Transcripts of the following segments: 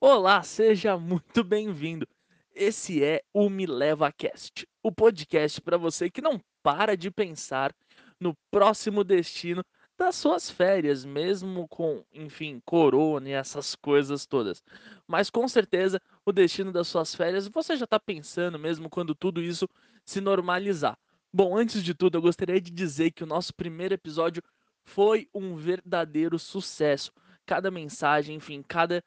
Olá, seja muito bem-vindo. Esse é o Me Leva Cast, o podcast para você que não para de pensar no próximo destino das suas férias, mesmo com, enfim, corona e essas coisas todas. Mas com certeza o destino das suas férias você já está pensando mesmo quando tudo isso se normalizar. Bom, antes de tudo, eu gostaria de dizer que o nosso primeiro episódio foi um verdadeiro sucesso. Cada mensagem, enfim, cada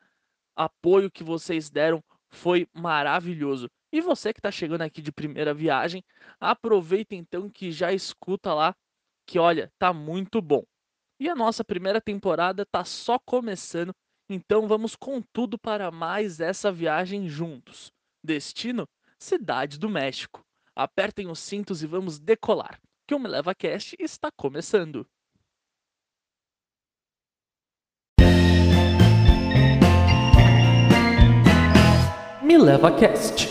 apoio que vocês deram foi maravilhoso. E você que está chegando aqui de primeira viagem, aproveita então que já escuta lá, que olha, tá muito bom. E a nossa primeira temporada tá só começando, então vamos com tudo para mais essa viagem juntos. Destino: Cidade do México. Apertem os cintos e vamos decolar, que o Me Leva Cast está começando. Me Leva Cast.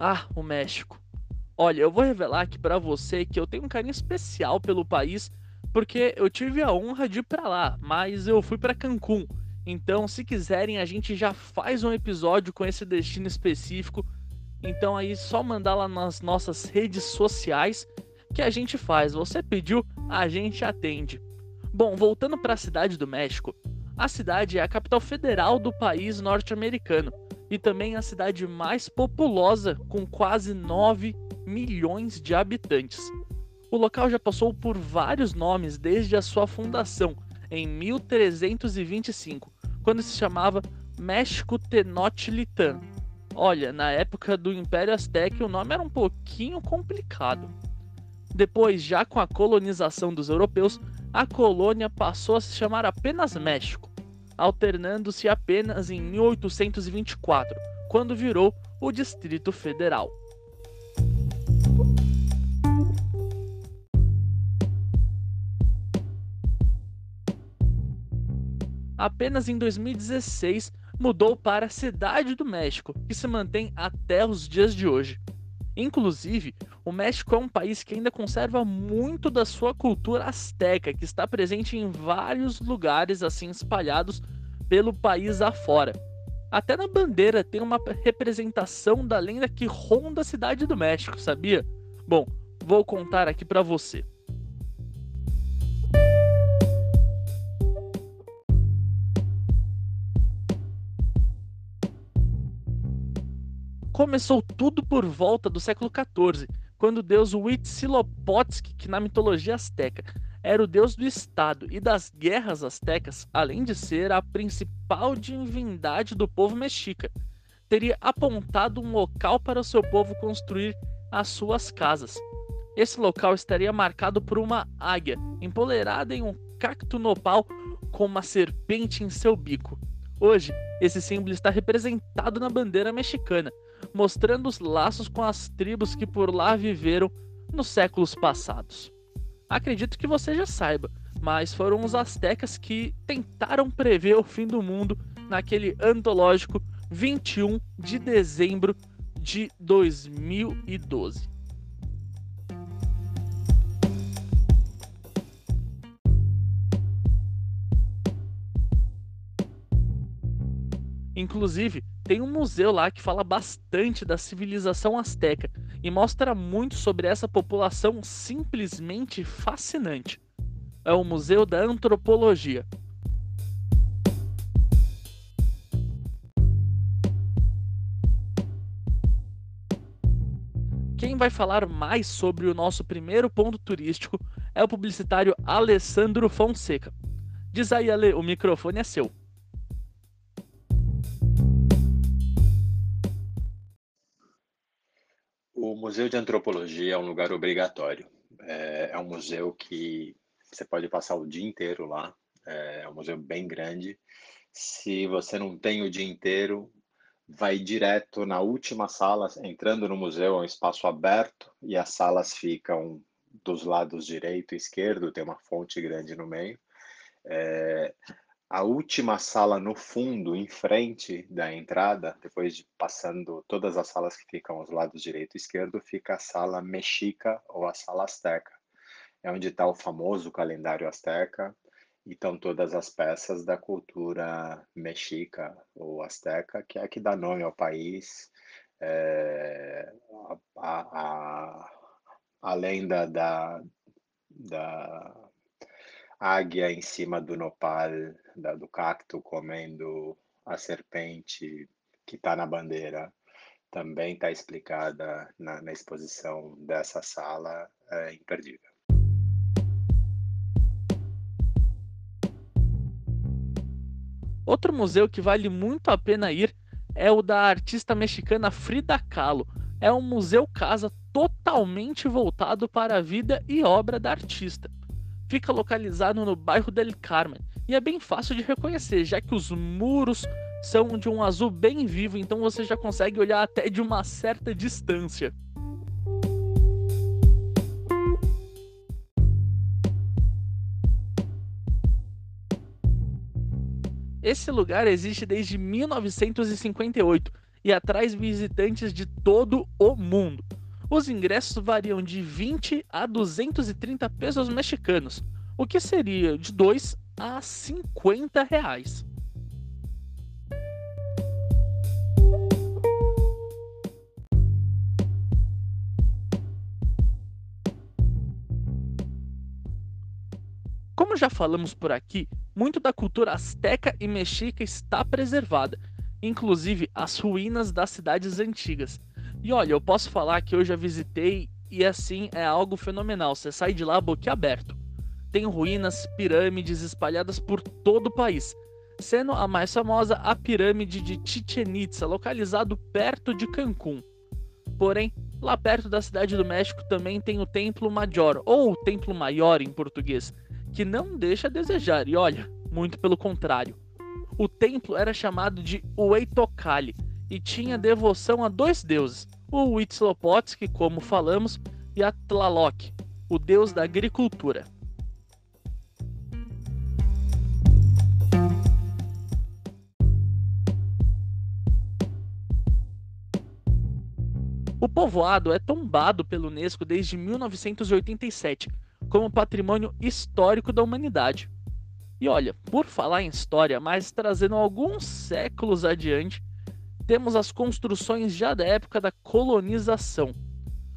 Ah, o México. Olha, eu vou revelar aqui pra você que eu tenho um carinho especial pelo país, porque eu tive a honra de ir pra lá, mas eu fui pra Cancún. Então, se quiserem, a gente já faz um episódio com esse destino específico então aí só mandar lá nas nossas redes sociais que a gente faz. Você pediu, a gente atende. Bom, voltando para a cidade do México, a cidade é a capital federal do país norte-americano e também a cidade mais populosa, com quase 9 milhões de habitantes. O local já passou por vários nomes desde a sua fundação, em 1325, quando se chamava México Tenochtitlan, Olha, na época do Império Azteca o nome era um pouquinho complicado. Depois, já com a colonização dos europeus, a colônia passou a se chamar apenas México, alternando-se apenas em 1824, quando virou o Distrito Federal. Apenas em 2016 mudou para a Cidade do México, que se mantém até os dias de hoje. Inclusive, o México é um país que ainda conserva muito da sua cultura asteca, que está presente em vários lugares assim espalhados pelo país afora. Até na bandeira tem uma representação da lenda que ronda a cidade do México, sabia? Bom, vou contar aqui para você. Começou tudo por volta do século XIV, quando o deus Huitzilopochtli, que na mitologia azteca era o deus do Estado e das guerras astecas, além de ser a principal divindade do povo mexica, teria apontado um local para o seu povo construir as suas casas. Esse local estaria marcado por uma águia empoleirada em um cacto nopal com uma serpente em seu bico. Hoje, esse símbolo está representado na bandeira mexicana, mostrando os laços com as tribos que por lá viveram nos séculos passados. Acredito que você já saiba, mas foram os astecas que tentaram prever o fim do mundo naquele antológico 21 de dezembro de 2012. Inclusive, tem um museu lá que fala bastante da civilização asteca e mostra muito sobre essa população simplesmente fascinante. É o Museu da Antropologia. Quem vai falar mais sobre o nosso primeiro ponto turístico é o publicitário Alessandro Fonseca. Diz aí, Ale, o microfone é seu. O Museu de Antropologia é um lugar obrigatório. É, é um museu que você pode passar o dia inteiro lá. É, é um museu bem grande. Se você não tem o dia inteiro, vai direto na última sala, entrando no museu, é um espaço aberto e as salas ficam dos lados direito e esquerdo, tem uma fonte grande no meio. É, A última sala no fundo, em frente da entrada, depois de passando todas as salas que ficam aos lados direito e esquerdo, fica a sala mexica ou a sala asteca. É onde está o famoso calendário asteca e estão todas as peças da cultura mexica ou asteca, que é a que dá nome ao país. É, a, a, a, além da, da, da águia em cima do nopal, da, do cacto, comendo a serpente que está na bandeira, também está explicada na, na, exposição dessa sala, é imperdível. Outro museu que vale muito a pena ir é o da artista mexicana Frida Kahlo. É um museu casa totalmente voltado para a vida e obra da artista. Fica localizado no bairro del Carmen e é bem fácil de reconhecer, já que os muros são de um azul bem vivo, então você já consegue olhar até de uma certa distância. Esse lugar existe desde 1958 e atrai visitantes de todo o mundo. Os ingressos variam de 20 a 230 pesos mexicanos, o que seria de 2 a 50 reais. Como já falamos por aqui, muito da cultura asteca e mexica está preservada, inclusive as ruínas das cidades antigas. E olha, eu posso falar que eu já visitei e assim é algo fenomenal, você sai de lá boquiaberto. Tem ruínas, pirâmides espalhadas por todo o país, sendo a mais famosa a pirâmide de Chichen Itza, localizado perto de Cancún. Porém, lá perto da cidade do México também tem o Templo Major, ou Templo Maior em português, que não deixa a desejar, e olha, muito pelo contrário. O templo era chamado de Huaytocali e tinha devoção a dois deuses, o Huitzilopochtli, como falamos, e a Tlaloc, o deus da agricultura. O povoado é tombado pelo Unesco desde 1987 como patrimônio histórico da humanidade. E olha, por falar em história, mas trazendo alguns séculos adiante, temos as construções já da época da colonização.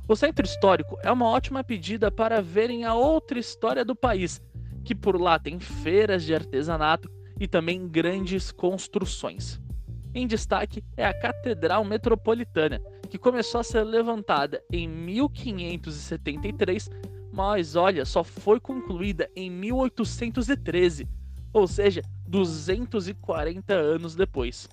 O centro histórico é uma ótima pedida para verem a outra história do país, que por lá tem feiras de artesanato e também grandes construções. Em destaque é a Catedral Metropolitana, que começou a ser levantada em 1573 mas olha, só foi concluída em 1813, ou seja, 240 anos depois.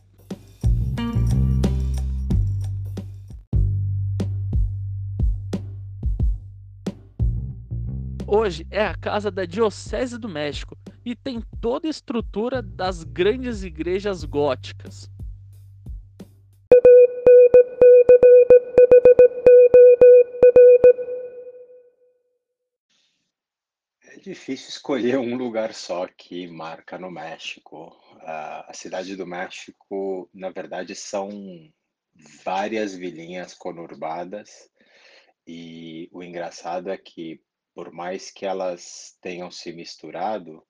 Hoje é a casa da Diocese do México e tem toda a estrutura das grandes igrejas góticas. difícil escolher um lugar só que marca no México. a cidade do México, na verdade, são várias vilinhas conurbadas e o engraçado é que, por mais que elas tenham se misturado,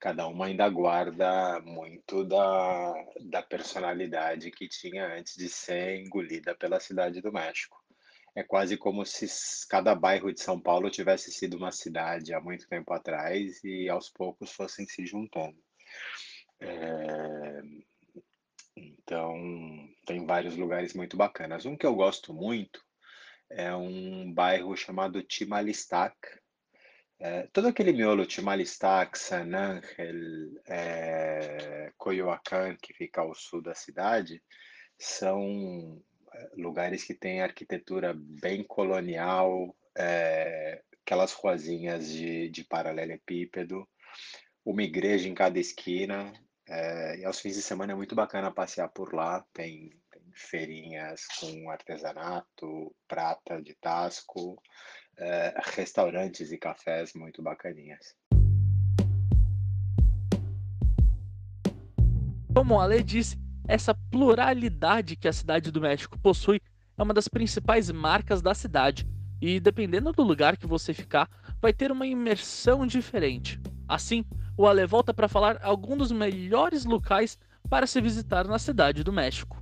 cada uma ainda guarda muito da, da personalidade que tinha antes de ser engolida pela cidade do México. É quase como se cada bairro de São Paulo tivesse sido uma cidade há muito tempo atrás e aos poucos fossem se juntando. É... Então, tem vários lugares muito bacanas. Um que eu gosto muito é um bairro chamado Timalistac. É, todo aquele miolo Timalistac, San Ángel, é, Coyoacán, que fica ao sul da cidade, são lugares que têm arquitetura bem colonial, é, aquelas ruazinhas de, de paralelepípedo, uma igreja em cada esquina. É, e aos fins de semana é muito bacana passear por lá. Tem feirinhas com artesanato, prata de tasco, é, restaurantes e cafés muito bacaninhas. Como o Ale disse, essa pluralidade que a cidade do México possui é uma das principais marcas da cidade, e dependendo do lugar que você ficar, vai ter uma imersão diferente. Assim, o Ale volta para falar alguns dos melhores locais para se visitar na cidade do México.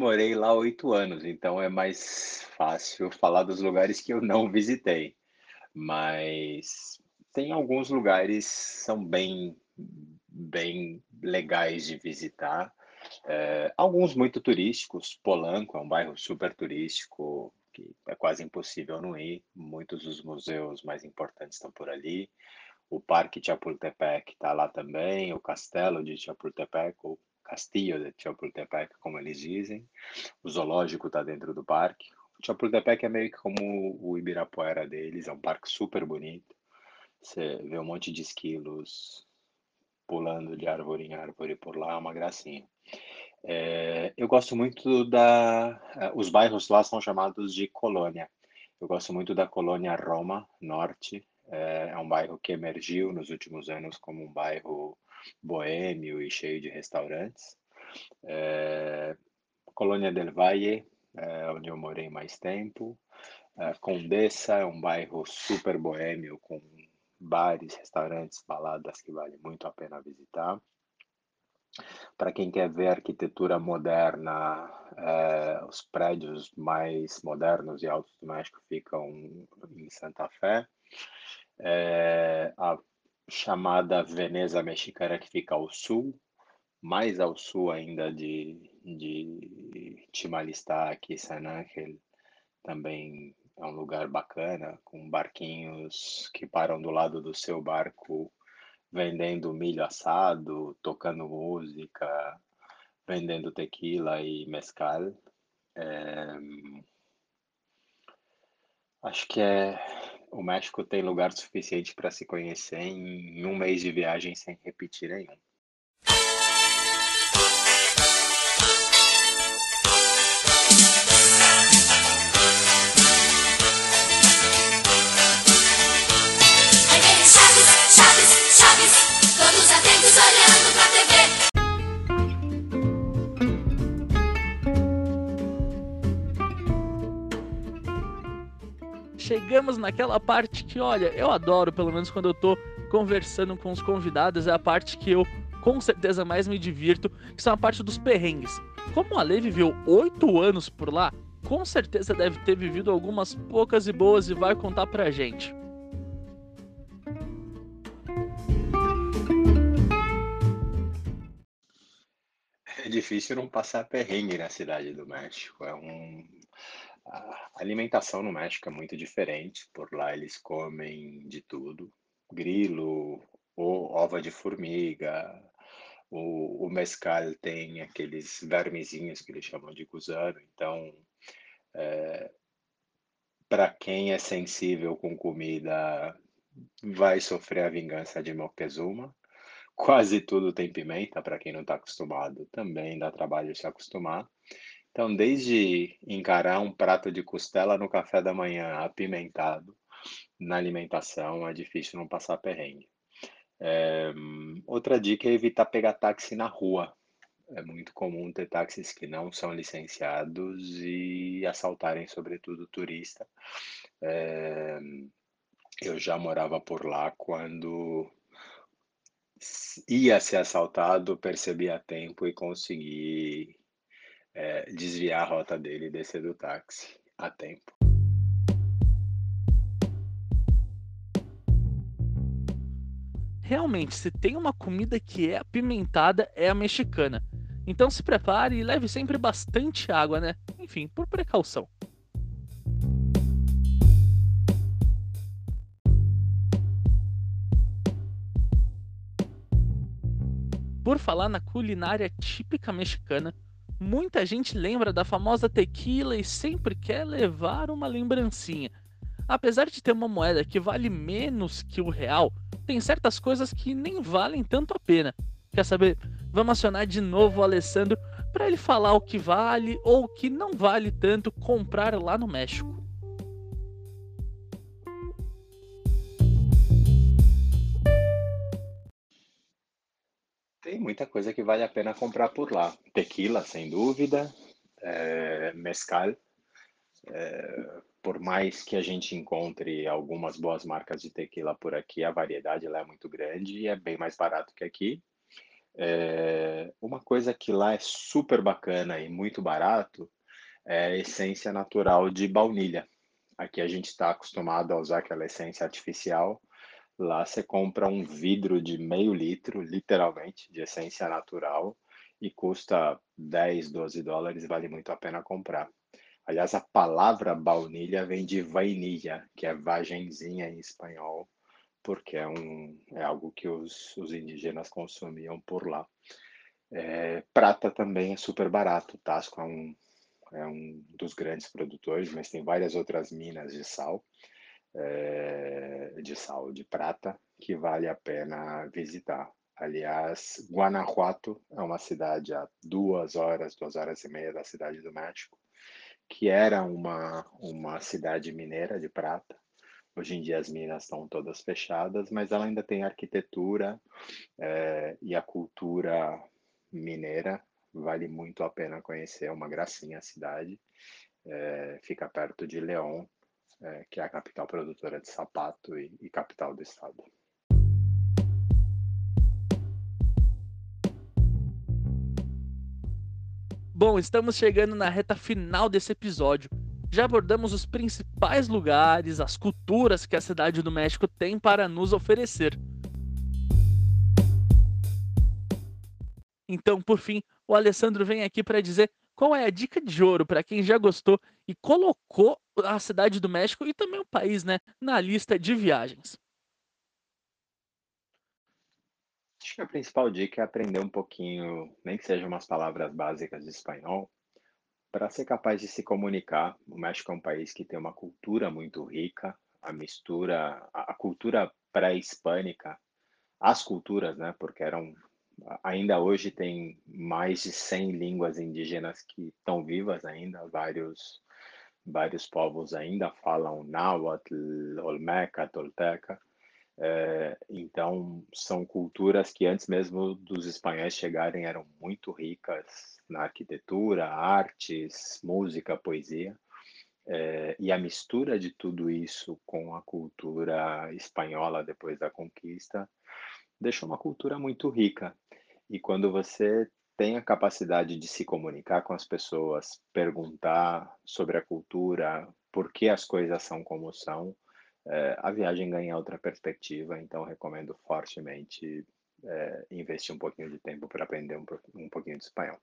Morei lá oito anos, então é mais fácil falar dos lugares que eu não visitei. Mas tem alguns lugares que são bem, bem legais de visitar. É, alguns muito turísticos. Polanco é um bairro super turístico que é quase impossível não ir. Muitos dos museus mais importantes estão por ali. O Parque Chapultepec está lá também, o Castelo de Chapultepec, o Castillo de Chapultepec, como eles dizem. O zoológico está dentro do parque. O Chapultepec é meio que como o Ibirapuera deles, é um parque super bonito. Você vê um monte de esquilos pulando de árvore em árvore por lá, é uma gracinha. É, eu gosto muito da. Eh, os bairros lá são chamados de colônia. Eu gosto muito da colônia Roma Norte. É, é um bairro que emergiu nos últimos anos como um bairro boêmio e cheio de restaurantes. É, colônia del Valle, é, onde eu morei mais tempo. É, Condessa é um bairro super boêmio com bares, restaurantes, baladas que vale muito a pena visitar. Para quem quer ver arquitetura moderna, é, os prédios mais modernos e altos do México ficam em Santa Fé. É, a chamada Veneza Mexicana, que fica ao sul, mais ao sul ainda de, de Chimalistá, aqui San Ángel, também é um lugar bacana, com barquinhos que param do lado do seu barco vendendo milho assado, tocando música, vendendo tequila e mezcal. É... Acho que é o México tem lugar suficiente para se conhecer em um mês de viagem sem repetir nenhum. Chegamos naquela parte que, olha, eu adoro, pelo menos quando eu tô conversando com os convidados, é a parte que eu com certeza mais me divirto, que são a parte dos perrengues. Como a Lei viveu oito anos por lá, com certeza deve ter vivido algumas poucas e boas e vai contar pra gente. É difícil não passar perrengue na cidade do México. É um, a alimentação no México é muito diferente. Por lá eles comem de tudo: grilo, ou ova de formiga. O, o mescal tem aqueles vermezinhos que eles chamam de gusano. Então, é, para quem é sensível com comida, vai sofrer a vingança de Moctezuma. Quase tudo tem pimenta, para quem não está acostumado, também dá trabalho se acostumar. Então, desde encarar um prato de costela no café da manhã apimentado, na alimentação, é difícil não passar perrengue. É, outra dica é evitar pegar táxi na rua. É muito comum ter táxis que não são licenciados e assaltarem, sobretudo, turista. É, eu já morava por lá quando ia ser assaltado, percebi a tempo e consegui é, desviar a rota dele e descer do táxi a tempo. Realmente, se tem uma comida que é apimentada, é a mexicana. Então se prepare e leve sempre bastante água, né? Enfim, por precaução. Por falar na culinária típica mexicana, Muita gente lembra da famosa tequila e sempre quer levar uma lembrancinha. Apesar de ter uma moeda que vale menos que o real, tem certas coisas que nem valem tanto a pena. Quer saber? Vamos acionar de novo o Alessandro para ele falar o que vale ou o que não vale tanto comprar lá no México. Tem muita coisa que vale a pena comprar por lá. Tequila, sem dúvida, eh, mezcal, eh, por mais que a gente encontre algumas boas marcas de tequila por aqui, a variedade lá é muito grande e é bem mais barato que aqui. Eh, uma coisa que lá é super bacana e muito barato é essência natural de baunilha. Aqui a gente está acostumado a usar aquela essência artificial, lá você compra um vidro de meio litro, literalmente, de essência natural e custa 10, 12 dólares, vale muito a pena comprar. Aliás, a palavra baunilha vem de vainilha, que é vagenzinha em espanhol, porque é, um, é algo que os, os indígenas consumiam por lá. É, prata também é super barato, Tasco é um, é um dos grandes produtores, mas tem várias outras minas de sal, é, de sal de prata, que vale a pena visitar. Aliás, Guanajuato é uma cidade a duas horas, duas horas e meia da cidade do México, que era uma, uma cidade mineira de prata. Hoje em dia as minas estão todas fechadas, mas ela ainda tem arquitetura é, e a cultura mineira. Vale muito a pena conhecer, é uma gracinha a cidade. É, fica perto de León, é, que é a capital produtora de sapato e, e capital do estado. Bom, estamos chegando na reta final desse episódio. Já abordamos os principais lugares, as culturas que a cidade do México tem para nos oferecer. Então, por fim, o Alessandro vem aqui para dizer qual é a dica de ouro para quem já gostou e colocou a cidade do México e também o país, né, na lista de viagens. Acho que a principal dica é aprender um pouquinho, nem que sejam umas palavras básicas de espanhol, para ser capaz de se comunicar. O México é um país que tem uma cultura muito rica, a mistura, a cultura pré-hispânica, as culturas, né? Porque eram ainda hoje tem mais de 100 línguas indígenas que estão vivas ainda, vários vários povos ainda falam náhuatl, olmeca, tolteca. É, então, são culturas que antes mesmo dos espanhóis chegarem eram muito ricas na arquitetura, artes, música, poesia. É, e a mistura de tudo isso com a cultura espanhola depois da conquista deixou uma cultura muito rica. E quando você tem a capacidade de se comunicar com as pessoas, perguntar sobre a cultura, por que as coisas são como são, é, a viagem ganha outra perspectiva, então recomendo fortemente é, investir um pouquinho de tempo para aprender um, um pouquinho de espanhol.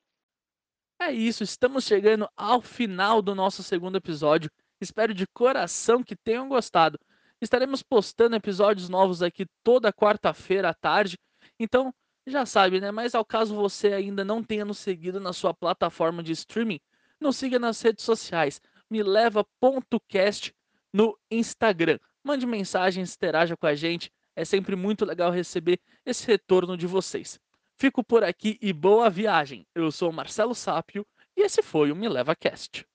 É isso, estamos chegando ao final do nosso segundo episódio. Espero de coração que tenham gostado. Estaremos postando episódios novos aqui toda quarta-feira à tarde, então já sabe, né? Mas ao caso você ainda não tenha nos seguido na sua plataforma de streaming, nos siga nas redes sociais. Me leva.cast no Instagram. Mande mensagens, interaja com a gente. É sempre muito legal receber esse retorno de vocês. Fico por aqui e boa viagem. Eu sou Marcelo Sápio e esse foi o Me Leva Cast.